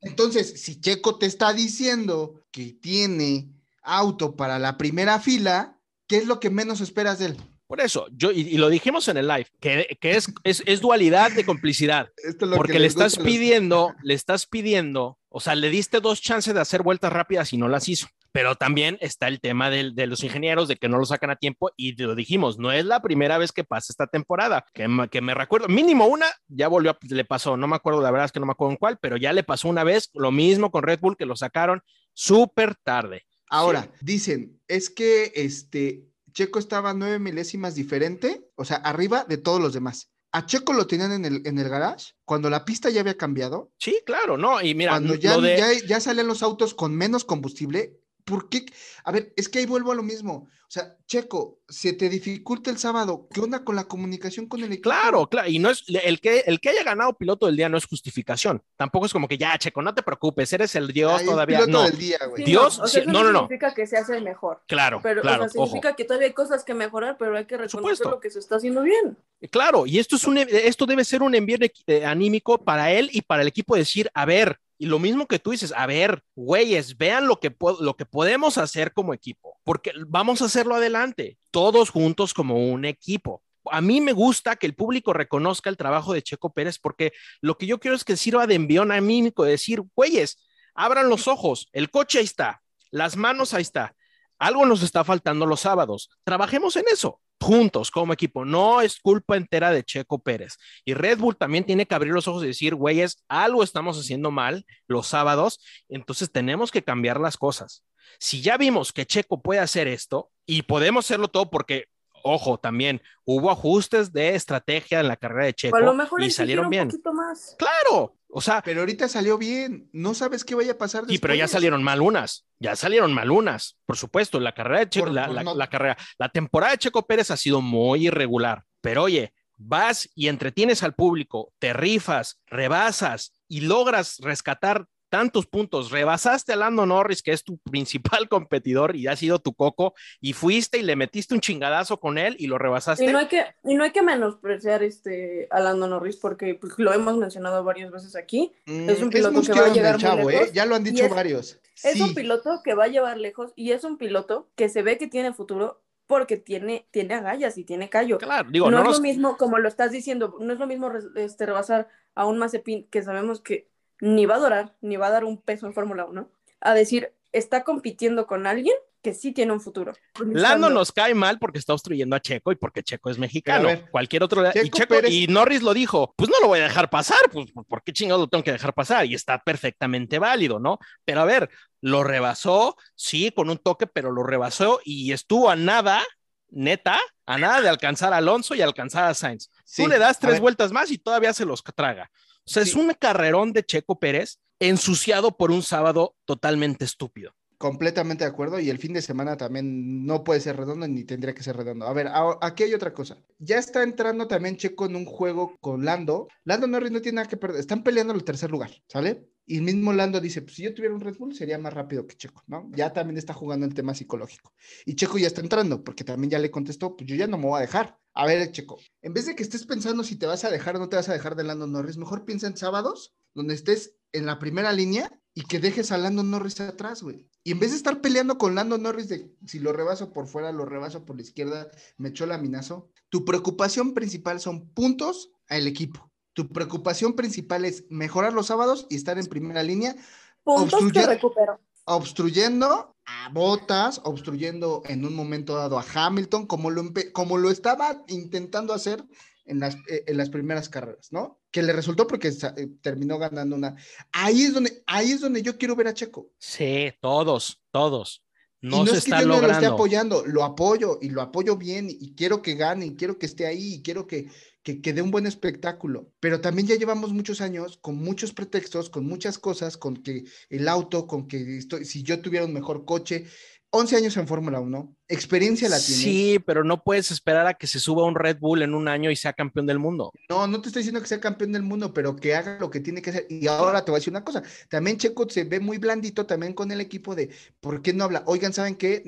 Entonces, si Checo te está diciendo que tiene auto para la primera fila, ¿qué es lo que menos esperas de él? Por eso, yo, y, lo dijimos en el live, que, que es, es, dualidad de complicidad. porque le estás pidiendo, le estás pidiendo, o sea, le diste dos chances de hacer vueltas rápidas y no las hizo. Pero también está el tema de, de los ingenieros, de que no lo sacan a tiempo, y lo dijimos, no es la primera vez que pasa esta temporada, que, que me recuerdo, mínimo una, ya volvió, le pasó, no me acuerdo, la verdad es que no me acuerdo en cuál, pero ya le pasó una vez, lo mismo con Red Bull, que lo sacaron súper tarde. Ahora, dicen, es que este, Checo estaba nueve milésimas diferente, o sea, arriba de todos los demás. A Checo lo tenían en el, en el garage cuando la pista ya había cambiado. Sí, claro, no. Y mira, cuando ya, ya, ya salían los autos con menos combustible, ¿por qué? A ver, es que ahí vuelvo a lo mismo. O sea, Checo, se te dificulta el sábado, ¿qué onda con la comunicación con el equipo? Claro, claro, y no es el que el que haya ganado piloto del día no es justificación. Tampoco es como que ya, Checo, no te preocupes, eres el Dios todavía. no. Del día, Dios, no, no, no, significa que se hace mejor. Claro, pero claro, significa que todavía hay cosas que mejorar, pero hay que reconocer lo que se está haciendo bien. Claro, y esto es un esto debe ser un envío eh, anímico para él y para el equipo decir, a ver, y lo mismo que tú dices, a ver, güeyes, vean lo que, lo que podemos hacer como equipo, porque vamos a hacerlo adelante, todos juntos como un equipo. A mí me gusta que el público reconozca el trabajo de Checo Pérez, porque lo que yo quiero es que sirva de envión anímico, de decir, güeyes, abran los ojos, el coche ahí está, las manos ahí está, algo nos está faltando los sábados, trabajemos en eso juntos como equipo. No es culpa entera de Checo Pérez. Y Red Bull también tiene que abrir los ojos y decir, güeyes, algo estamos haciendo mal los sábados, entonces tenemos que cambiar las cosas. Si ya vimos que Checo puede hacer esto y podemos hacerlo todo porque ojo, también hubo ajustes de estrategia en la carrera de Checo y salieron bien. Más. Claro, o sea, pero ahorita salió bien, no sabes qué vaya a pasar después. Sí, pero ya salieron mal unas, ya salieron mal unas, por supuesto, la carrera de Checo, la, carrera, la temporada de Checo Pérez ha sido muy irregular, pero oye, vas y entretienes al público, te rifas, rebasas y logras rescatar tantos puntos, rebasaste a Lando Norris, que es tu principal competidor y ha sido tu coco, y fuiste y le metiste un chingadazo con él y lo rebasaste. Y no hay que, y no hay que menospreciar este, a Lando Norris, porque pues, lo hemos mencionado varias veces aquí. Mm, es un piloto que va a llegar muy lejos. ¿eh? Ya lo han dicho varios. Es un piloto que va a llevar lejos y es un piloto que se ve que tiene futuro porque tiene, tiene agallas y tiene callo. Claro, digo, no, es lo mismo, como lo estás diciendo, no es lo mismo este, rebasar a un Mazepin que sabemos que ni va a durar, ni va a dar un peso en Fórmula 1, a decir, está compitiendo con alguien que sí tiene un futuro. Lando nos cae mal porque está obstruyendo a Checo y porque Checo es mexicano. Cualquier otro. y, Checo, y Norris lo dijo: Pues no lo voy a dejar pasar, pues ¿por qué chingados lo tengo que dejar pasar? Y está perfectamente válido, ¿no? Pero a ver, lo rebasó, sí, con un toque, pero lo rebasó y estuvo a nada, neta, a nada de alcanzar a Alonso y alcanzar a Sainz. Tú le das tres vueltas más y todavía se los traga. O sea, es un carrerón de Checo Pérez ensuciado por un sábado totalmente estúpido. Completamente de acuerdo. Y el fin de semana también no puede ser redondo ni tendría que ser redondo. A ver, aquí hay otra cosa. Ya está entrando también Checo en un juego con Lando. Lando Norris no tiene nada que perder. Están peleando el tercer lugar, ¿sale? Y el mismo Lando dice, pues si yo tuviera un Red Bull sería más rápido que Checo, ¿no? Ya también está jugando el tema psicológico. Y Checo ya está entrando, porque también ya le contestó, pues yo ya no me voy a dejar. A ver, Checo, en vez de que estés pensando si te vas a dejar o no te vas a dejar de Lando Norris, mejor piensa en sábados, donde estés en la primera línea y que dejes a Lando Norris atrás, güey. Y en vez de estar peleando con Lando Norris de si lo rebaso por fuera, lo rebaso por la izquierda, me echó laminazo, tu preocupación principal son puntos al equipo. Tu preocupación principal es mejorar los sábados y estar en primera línea. Puntos que recupero. Obstruyendo a Botas, obstruyendo en un momento dado a Hamilton, como lo, como lo estaba intentando hacer en las, eh, en las primeras carreras, ¿no? Que le resultó porque eh, terminó ganando una. Ahí es donde, ahí es donde yo quiero ver a Checo. Sí, todos, todos. No, y no es que yo no lo esté apoyando, lo apoyo y lo apoyo bien y quiero que gane y quiero que esté ahí y quiero que, que, que dé un buen espectáculo. Pero también ya llevamos muchos años con muchos pretextos, con muchas cosas, con que el auto, con que estoy, si yo tuviera un mejor coche, 11 años en Fórmula 1, experiencia la tiene. Sí, pero no puedes esperar a que se suba un Red Bull en un año y sea campeón del mundo. No, no te estoy diciendo que sea campeón del mundo, pero que haga lo que tiene que hacer. Y ahora te voy a decir una cosa, también Checo se ve muy blandito también con el equipo de, ¿por qué no habla? Oigan, ¿saben qué?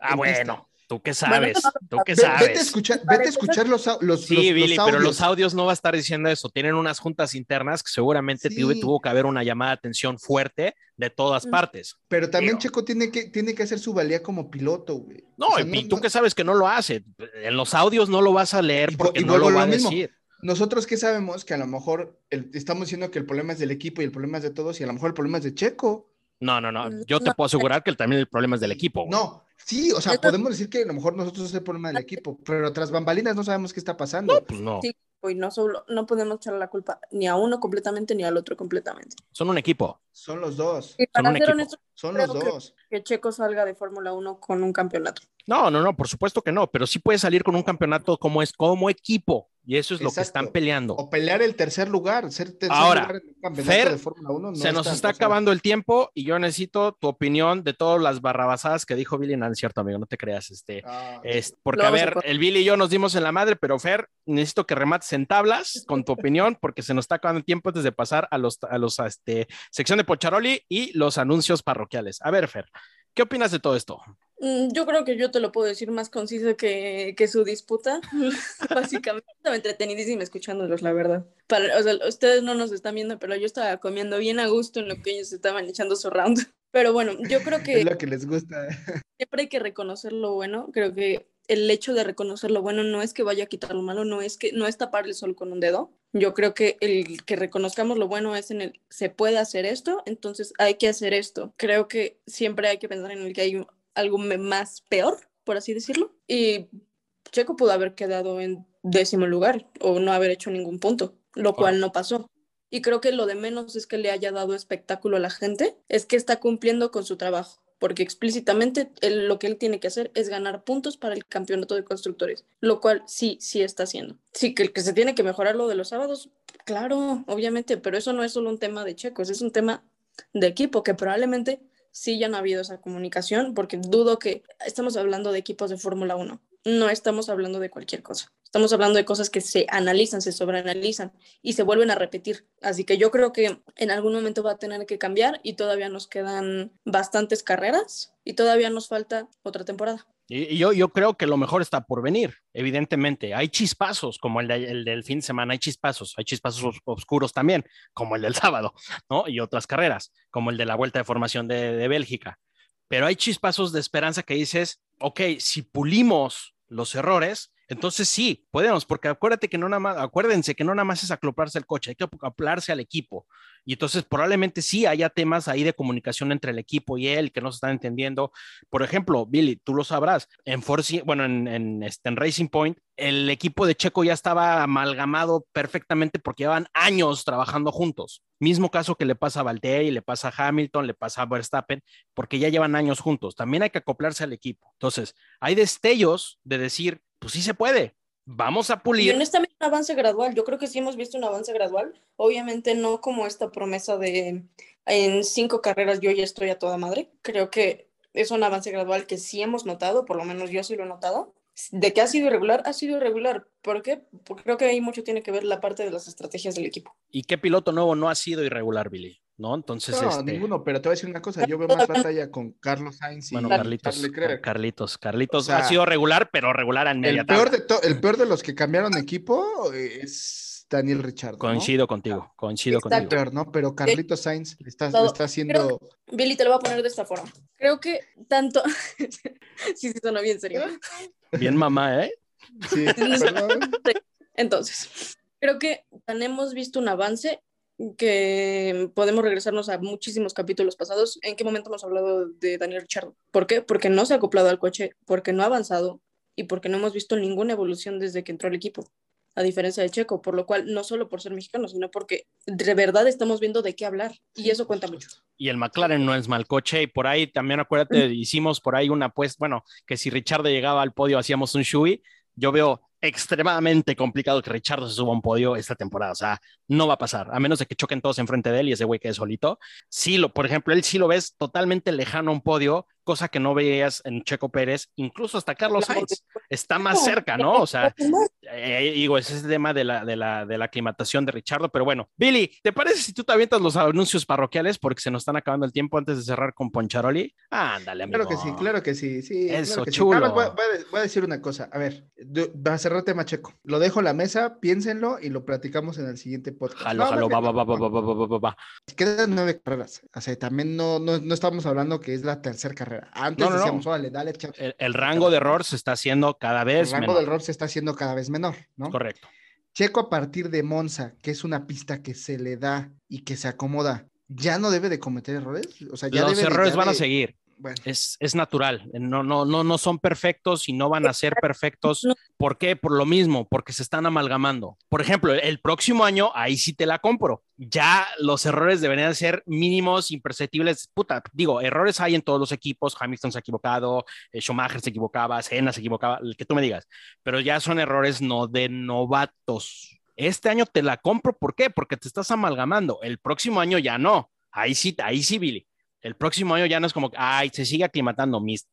Ah, bueno. ¿Tú qué sabes? ¿Tú qué sabes? Vete a escuchar, vete a escuchar los, los, Sí, los- los Billy, pero los audios. no va a estar diciendo eso. Tienen unas juntas internas que seguramente Sí. tuvo, tuvo que haber una llamada de atención fuerte de todas Mm. partes. Pero también. Checo tiene que, tiene que hacer su valía como piloto, güey. No, O sea, y tú que sabes que no lo hace. En los audios no lo vas a leer porque y no lo vuelvo va a lo decir. Nosotros que sabemos que a lo mejor el- estamos diciendo que el problema es del equipo y el problema es de todos y a lo mejor el problema es de Checo. No, no, no. Mm, Yo te no. puedo asegurar que el- también el problema es del equipo. güey. No, sí, o sea, podemos decir que a lo mejor nosotros es el problema del equipo, pero tras bambalinas no sabemos qué está pasando. No, pues no. Sí. Y no, solo, no podemos echarle la culpa ni a uno completamente ni al otro completamente. Son un equipo. Son los dos, Y para un ser equipo. honesto, son los que- dos. que Checo salga de Fórmula 1 con un campeonato. No, no, no, por supuesto que no, pero sí puede salir con un campeonato como es como equipo y eso es lo que están peleando. O pelear el tercer lugar, ser tercer Ahora, lugar en campeonato Fer, de Fórmula 1. no Se nos está acabando el tiempo y yo necesito tu opinión de todas las barrabasadas que dijo Billy. No, es cierto, amigo, no te creas. Este, ah, es, porque, a ver, el Billy y yo nos dimos en la madre, pero Fer, necesito que remates en tablas con tu opinión porque se nos está acabando el tiempo antes de pasar a los, a los, a este, sección de Pocharoli y los anuncios parroquiales. A ver, Fer, ¿qué opinas de todo esto? Mm, Yo creo que yo te lo puedo decir más conciso que, que su disputa. Básicamente, estaba entretenidísima escuchándolos, la verdad. Para, o sea, ustedes no nos están viendo, pero yo estaba comiendo bien a gusto en lo que ellos estaban echando su round. Pero bueno, yo creo que es lo que les gusta. siempre hay que reconocer lo bueno. Creo que el hecho de reconocer lo bueno no es que vaya a quitar lo malo, no es que no es tapar el sol con un dedo. Yo creo que el que reconozcamos lo bueno es en el se puede hacer esto, entonces hay que hacer esto. Creo que siempre hay que pensar en el que hay un- algo más peor, por así decirlo. Y Checo pudo haber quedado en décimo lugar o no haber hecho ningún punto, lo cual no pasó. Y creo que lo de menos es que le haya dado espectáculo a la gente, es que está cumpliendo con su trabajo, porque explícitamente él- lo que él tiene que hacer es ganar puntos para el campeonato de constructores, lo cual sí, sí está haciendo. Sí, que que se tiene que mejorar lo de los sábados, claro, obviamente, pero eso no es solo un tema de checos, es un tema de equipo que probablemente sí ya no ha habido esa comunicación, porque dudo que estamos hablando de equipos de Fórmula 1, no estamos hablando de cualquier cosa. Estamos hablando de cosas que se analizan, se sobreanalizan y se vuelven a repetir. Así que yo creo que en algún momento va a tener que cambiar y todavía nos quedan bastantes carreras y todavía nos falta otra temporada. Y, yo, yo creo que lo mejor está por venir, evidentemente. Hay chispazos, como el, de- el del fin de semana, hay chispazos, hay chispazos os- oscuros también, como el del sábado, ¿no? Y otras carreras, como el de la vuelta de formación de, de Bélgica. Pero hay chispazos de esperanza que dices, ok, si pulimos los errores, entonces sí, podemos, porque acuérdate que no nada más, acuérdense que no nada más es acoplarse al coche, hay que acoplarse al equipo. Y entonces probablemente sí haya temas ahí de comunicación entre el equipo y él que no se están entendiendo. Por ejemplo, Billy, tú lo sabrás, en Force, bueno, en, este, en Racing Point, el equipo de Checo ya estaba amalgamado perfectamente porque llevan años trabajando juntos. Mismo caso que le pasa a Valtteri, le pasa a Hamilton, le pasa a Verstappen, porque ya llevan años juntos. También hay que acoplarse al equipo. Entonces, hay destellos de decir, pues sí se puede, vamos a Y pulir. honestamente un avance gradual, yo creo que sí hemos visto un avance gradual, obviamente no como esta promesa de en cinco carreras yo ya estoy a toda madre, creo que es un avance gradual que sí hemos notado, por lo menos yo sí lo he notado. De que ha sido irregular, ha sido irregular. ¿Por qué? Porque creo que ahí mucho tiene que ver la parte de las estrategias del equipo. ¿Y qué piloto nuevo no ha sido irregular, Billy? ¿No? Entonces, No, este, ninguno, pero te voy a decir una cosa, yo veo más batalla con Carlos Sainz y bueno. Carlitos, Leclerc. Carlitos, Carlitos O sea, ha sido regular, pero regular en media El peor, de to- el peor de los que cambiaron equipo es Daniel Richard. Coincido contigo, coincido Exacto. El contigo. peor, ¿no? Pero Carlitos Sainz le está, está haciendo. Billy, te lo voy a poner de esta forma. Creo que tanto... sí, sí, sonó bien serio. Bien mamá, ¿eh? Sí, perdón. Entonces, creo que tan hemos visto un avance que podemos regresarnos a muchísimos capítulos pasados. ¿En qué momento hemos hablado de Daniel Ricciardo? ¿Por qué? Porque no se ha acoplado al coche, porque no ha avanzado y porque no hemos visto ninguna evolución desde que entró al equipo, a diferencia de Checo, por lo cual no solo por ser mexicano, sino porque de verdad estamos viendo de qué hablar y eso cuenta mucho. Y el McLaren no es mal coche. Y por ahí también, acuérdate, hicimos por ahí una apuesta, bueno, que si Richardo llegaba al podio hacíamos un shui. Yo veo extremadamente complicado que Richardo se suba a un podio esta temporada. O sea, no va a pasar, a menos de que choquen todos enfrente de él y ese güey quede solito. Sí, lo, por ejemplo, él sí lo ves totalmente lejano a un podio, cosa que no veías en Checo Pérez, incluso hasta Carlos Sainz. Está más cerca, ¿no? O sea, eh, digo, ese es el tema de la, de, la, de la aclimatación de Richardo, pero bueno, Billy, ¿te parece si tú te avientas los anuncios parroquiales porque se nos están acabando el tiempo antes de cerrar con Poncharoli? Ándale, amigo. Claro que sí, claro que sí, sí. Eso, chulo. voy, a, decir una cosa, a ver, va a cerrar tema Checo. Lo dejo en la mesa, piénsenlo y lo platicamos en el siguiente podcast. Jalo, jalo, va, va, va, va, va, va, va, Quedan nueve carreras, o sea, también no, no, no estamos hablando que es la tercera carrera. Antes decíamos, órale, dale, El, el rango de error se está haciendo cada vez El rango de error se está haciendo cada vez menor, ¿no? Correcto. Checo a partir de Monza, que es una pista que se le da y que se acomoda, ya no debe de cometer errores. O sea, ya Los errores van a seguir. Es, es, natural, no, no, no, no son perfectos y no van a ser perfectos. ¿Por qué? Por lo mismo, porque se están amalgamando. Por ejemplo, el próximo año, ahí sí te la compro. Ya los errores deberían ser mínimos, imperceptibles. Puta, digo, errores hay en todos los equipos. Hamilton se ha equivocado, eh, Schumacher se equivocaba, Senna se equivocaba, el que tú me digas. Pero ya son errores no de novatos. Este año te la compro, ¿por qué? Porque te estás amalgamando. El próximo año ya no. Ahí sí, ahí sí, Billy el próximo año ya no es como, ay, se sigue aclimatando. Mis...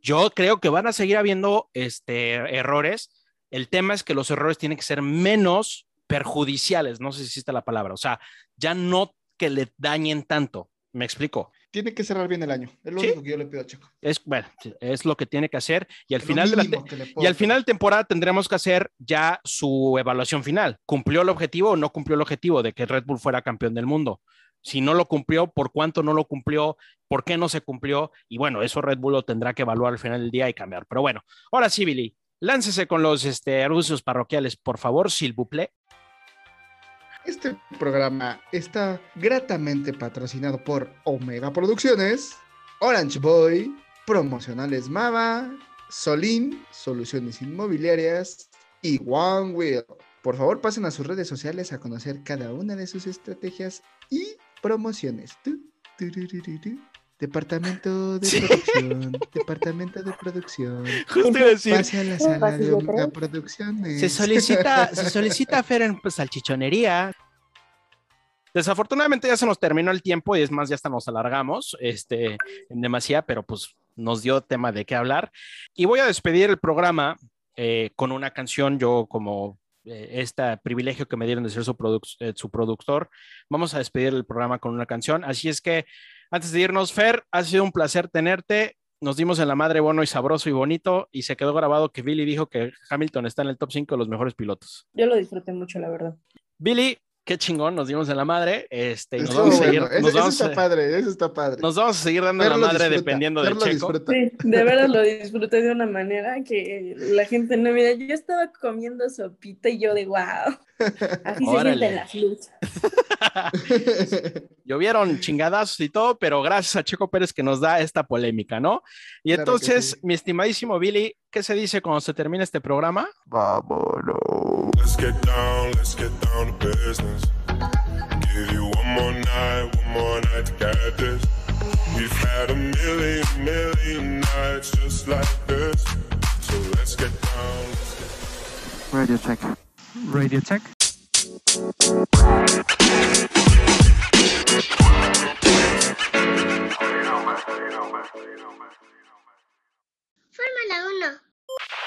Yo creo que van a seguir habiendo este, errores. El tema es que los errores tienen que ser menos perjudiciales, no sé si existe la palabra, o sea, ya no que le dañen tanto. ¿Me explico? Tiene que cerrar bien el año. Es lo único que yo le pido a Checo. Es, bueno, es lo que tiene que hacer. Y al, final de, la y al final de temporada tendremos que hacer ya su evaluación final. ¿Cumplió el objetivo o no cumplió el objetivo de que Red Bull fuera campeón del mundo? Si no lo cumplió, por cuánto no lo cumplió, por qué no se cumplió. Y bueno, eso Red Bull lo tendrá que evaluar al final del día y cambiar. Pero bueno, ahora sí, Billy, láncese con los este, anuncios parroquiales, por favor, s'il vous plaît. Este programa está gratamente patrocinado por Omega Producciones, Orange Boy, Promocionales Mava, Solín, Soluciones Inmobiliarias y One Wheel. Por favor, pasen a sus redes sociales a conocer cada una de sus estrategias y promociones. Departamento de producción, departamento de producción. Justo decir. Pase a la sala de producciones. Se solicita, se solicita hacer en pues, salchichonería. Desafortunadamente ya se nos terminó el tiempo y es más, ya hasta nos alargamos este, en demasía, pero pues nos dio tema de qué hablar. Y voy a despedir el programa eh, con una canción, yo como eh, este privilegio que me dieron de ser su, eh, su productor. Vamos a despedir el programa con una canción. Así es que antes de irnos, Fer, ha sido un placer tenerte. Nos dimos en la madre bueno y sabroso y bonito y se quedó grabado que Billy dijo que Hamilton está en el top 5 de los mejores pilotos. Yo lo disfruté mucho, la verdad. Billy, qué chingón, nos dimos en la madre. Este, nos vamos a seguir. Nos eso, está padre, eso está padre. Nos vamos a seguir dando en la madre dependiendo de Checo. Sí, de verdad lo disfruté de una manera que la gente no mira. Yo estaba comiendo sopita y yo de wow. Así se siente la luz. Llovieron chingadazos y todo, pero gracias a Checo Pérez que nos da esta polémica, ¿no? Y entonces, mi estimadísimo Billy, ¿qué se dice cuando se termina este programa? Vámonos. Let's get down, let's get down to business. Give you one more night, one more night to get this. We've had a million, million nights just like this. So let's get down. Radio check. Radio Tech. Fórmula 1.